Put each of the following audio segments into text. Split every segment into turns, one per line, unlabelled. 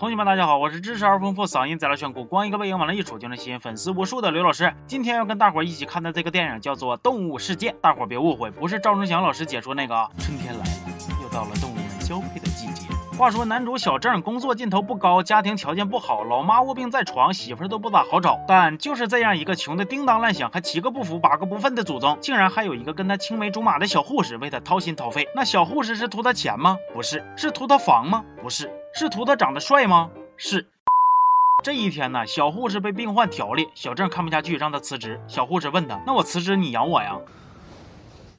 同学们，大家好，我是知识而丰富、嗓音贼拉炫酷、光一个背影往那一杵就能吸引粉丝无数的刘老师。今天要跟大伙一起看的这个电影叫做《动物世界》，大伙别误会，不是赵忠祥老师解说那个。春天来了，又到了动物们交配的季节。话说男主小郑工作劲头不高，家庭条件不好，老妈卧病在床，媳妇儿都不咋好找。但就是这样一个穷的叮当乱响，还七个不服八个不忿的祖宗，竟然还有一个跟他青梅竹马的小护士为他掏心掏肺。那小护士是图他钱吗？不是。是图他房吗？不是。是图他长得帅吗？是。这一天呢，小护士被病患调理，小郑看不下去，让他辞职。小护士问他：“那我辞职，你养我呀？”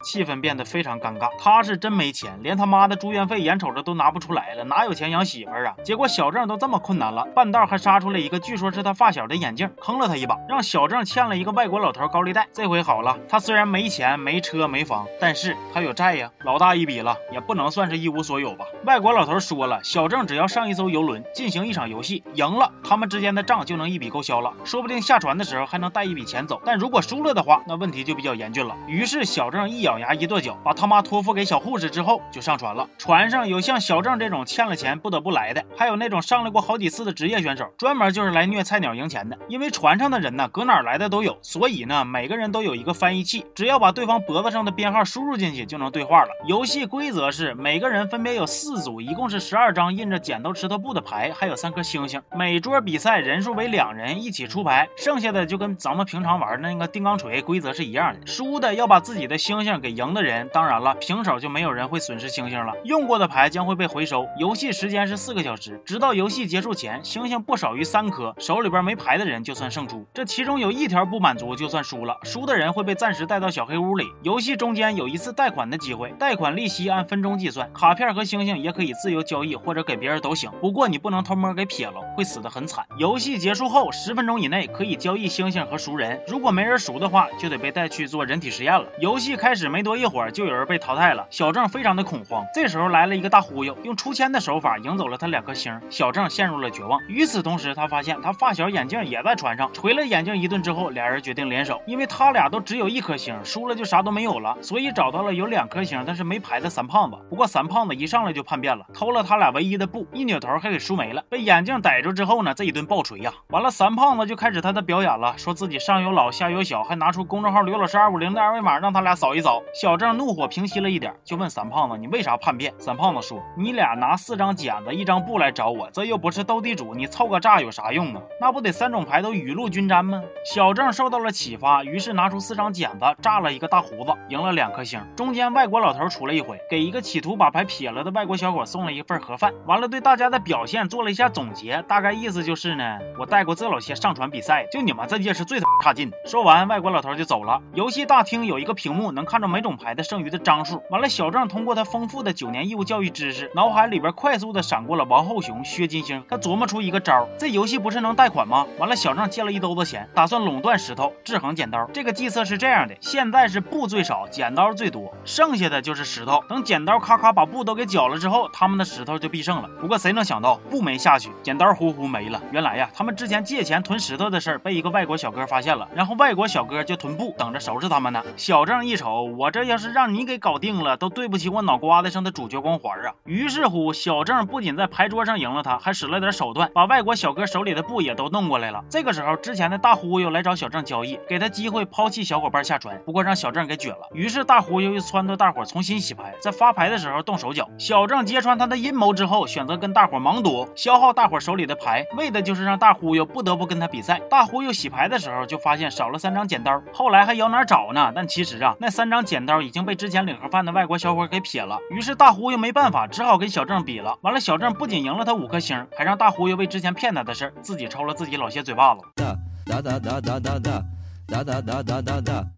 气氛变得非常尴尬，他是真没钱，连他妈的住院费眼瞅着都拿不出来了，哪有钱养媳妇儿啊？结果小郑都这么困难了，半道还杀出来一个据说是他发小的眼镜，坑了他一把，让小郑欠了一个外国老头高利贷。这回好了，他虽然没钱、没车、没房，但是他有债呀，老大一笔了，也不能算是一无所有吧。外国老头说了，小郑只要上一艘游轮，进行一场游戏，赢了，他们之间的账就能一笔勾销了，说不定下船的时候还能带一笔钱走。但如果输了的话，那问题就比较严峻了。于是小郑一咬。咬牙一跺脚，把他妈托付给小护士之后，就上船了。船上有像小郑这种欠了钱不得不来的，还有那种上来过好几次的职业选手，专门就是来虐菜鸟赢钱的。因为船上的人呢，搁哪儿来的都有，所以呢，每个人都有一个翻译器，只要把对方脖子上的编号输入进去，就能对话了。游戏规则是，每个人分别有四组，一共是十二张印着剪刀石头布的牌，还有三颗星星。每桌比赛人数为两人一起出牌，剩下的就跟咱们平常玩的那个定钢锤规则是一样的，输的要把自己的星星。给赢的人，当然了，平手就没有人会损失星星了。用过的牌将会被回收。游戏时间是四个小时，直到游戏结束前，星星不少于三颗，手里边没牌的人就算胜出。这其中有一条不满足，就算输了。输的人会被暂时带到小黑屋里。游戏中间有一次贷款的机会，贷款利息按分钟计算，卡片和星星也可以自由交易或者给别人都行。不过你不能偷摸给撇了，会死得很惨。游戏结束后十分钟以内可以交易星星和熟人，如果没人熟的话，就得被带去做人体实验了。游戏开始。没多一会儿，就有人被淘汰了。小郑非常的恐慌。这时候来了一个大忽悠，用出签的手法赢走了他两颗星。小郑陷入了绝望。与此同时，他发现他发小眼镜也在船上，锤了眼镜一顿之后，俩人决定联手，因为他俩都只有一颗星，输了就啥都没有了，所以找到了有两颗星但是没牌的三胖子。不过三胖子一上来就叛变了，偷了他俩唯一的布，一扭头还给输没了。被眼镜逮住之后呢，这一顿暴锤呀，完了三胖子就开始他的表演了，说自己上有老下有小，还拿出公众号刘老师二五零的二维码让他俩扫一扫。小郑怒火平息了一点，就问三胖子：“你为啥叛变？”三胖子说：“你俩拿四张剪子、一张布来找我，这又不是斗地主，你凑个炸有啥用啊？那不得三种牌都雨露均沾吗？”小郑受到了启发，于是拿出四张剪子炸了一个大胡子，赢了两颗星。中间外国老头出了一回，给一个企图把牌撇了的外国小伙送了一份盒饭，完了对大家的表现做了一下总结，大概意思就是呢，我带过这老些上传比赛，就你们这届是最差劲。说完，外国老头就走了。游戏大厅有一个屏幕，能看着每种牌。的剩余的张数，完了，小郑通过他丰富的九年义务教育知识，脑海里边快速的闪过了王后雄、薛金星。他琢磨出一个招这游戏不是能贷款吗？完了，小郑借了一兜子钱，打算垄断石头，制衡剪刀。这个计策是这样的：现在是布最少，剪刀最多，剩下的就是石头。等剪刀咔咔把布都给绞了之后，他们的石头就必胜了。不过谁能想到，布没下去，剪刀呼呼没了。原来呀，他们之前借钱囤石头的事儿被一个外国小哥发现了，然后外国小哥就囤布，等着收拾他们呢。小郑一瞅，我这要是。让你给搞定了，都对不起我脑瓜子上的主角光环啊！于是乎，小郑不仅在牌桌上赢了他，还使了点手段，把外国小哥手里的布也都弄过来了。这个时候，之前的大忽悠来找小郑交易，给他机会抛弃小伙伴下船，不过让小郑给撅了。于是大忽悠又撺掇大伙重新洗牌，在发牌的时候动手脚。小郑揭穿他的阴谋之后，选择跟大伙盲赌，消耗大伙手里的牌，为的就是让大忽悠不得不跟他比赛。大忽悠洗牌的时候就发现少了三张剪刀，后来还摇哪找呢？但其实啊，那三张剪刀已。经被之前领盒饭的外国小伙给撇了，于是大忽悠没办法，只好跟小郑比了。完了，小郑不仅赢了他五颗星，还让大忽悠为之前骗他的事自己抽了自己老些嘴巴子。哒哒哒哒哒哒。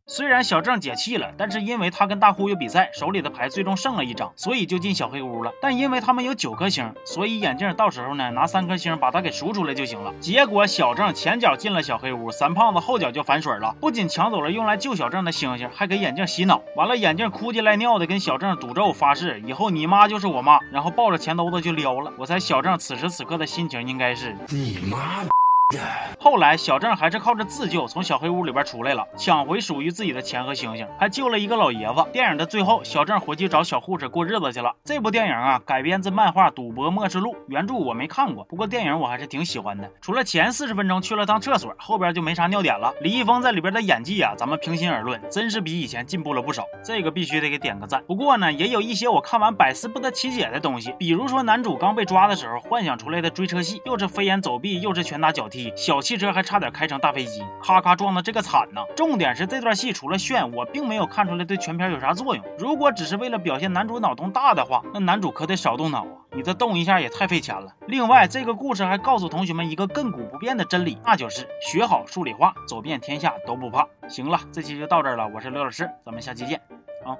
虽然小郑解气了，但是因为他跟大忽悠比赛，手里的牌最终剩了一张，所以就进小黑屋了。但因为他们有九颗星，所以眼镜到时候呢拿三颗星把他给赎出来就行了。结果小郑前脚进了小黑屋，三胖子后脚就反水了，不仅抢走了用来救小郑的星星，还给眼镜洗脑。完了，眼镜哭唧赖尿的跟小郑赌咒发誓，以后你妈就是我妈，然后抱着钱兜子就撩了。我猜小郑此时此刻的心情应该是你妈。后来小郑还是靠着自救从小黑屋里边出来了，抢回属于自己的钱和星星，还救了一个老爷子。电影的最后，小郑回去找小护士过日子去了。这部电影啊，改编自漫画《赌博默示录》，原著我没看过，不过电影我还是挺喜欢的。除了前四十分钟去了趟厕所，后边就没啥尿点了。李易峰在里边的演技啊，咱们平心而论，真是比以前进步了不少，这个必须得给点个赞。不过呢，也有一些我看完百思不得其解的东西，比如说男主刚被抓的时候幻想出来的追车戏，又是飞檐走壁，又是拳打脚踢，小汽车还差点开成大飞机，咔咔撞的这个惨呐。重点是这段戏除了炫，我并没有看出来对全片有啥作用。如果只是为了表现男主脑洞大的话，那男主可得少动脑啊！你这动一下也太费钱了。另外，这个故事还告诉同学们一个亘古不变的真理，那就是学好数理化，走遍天下都不怕。行了，这期就到这儿了，我是刘老师，咱们下期见啊。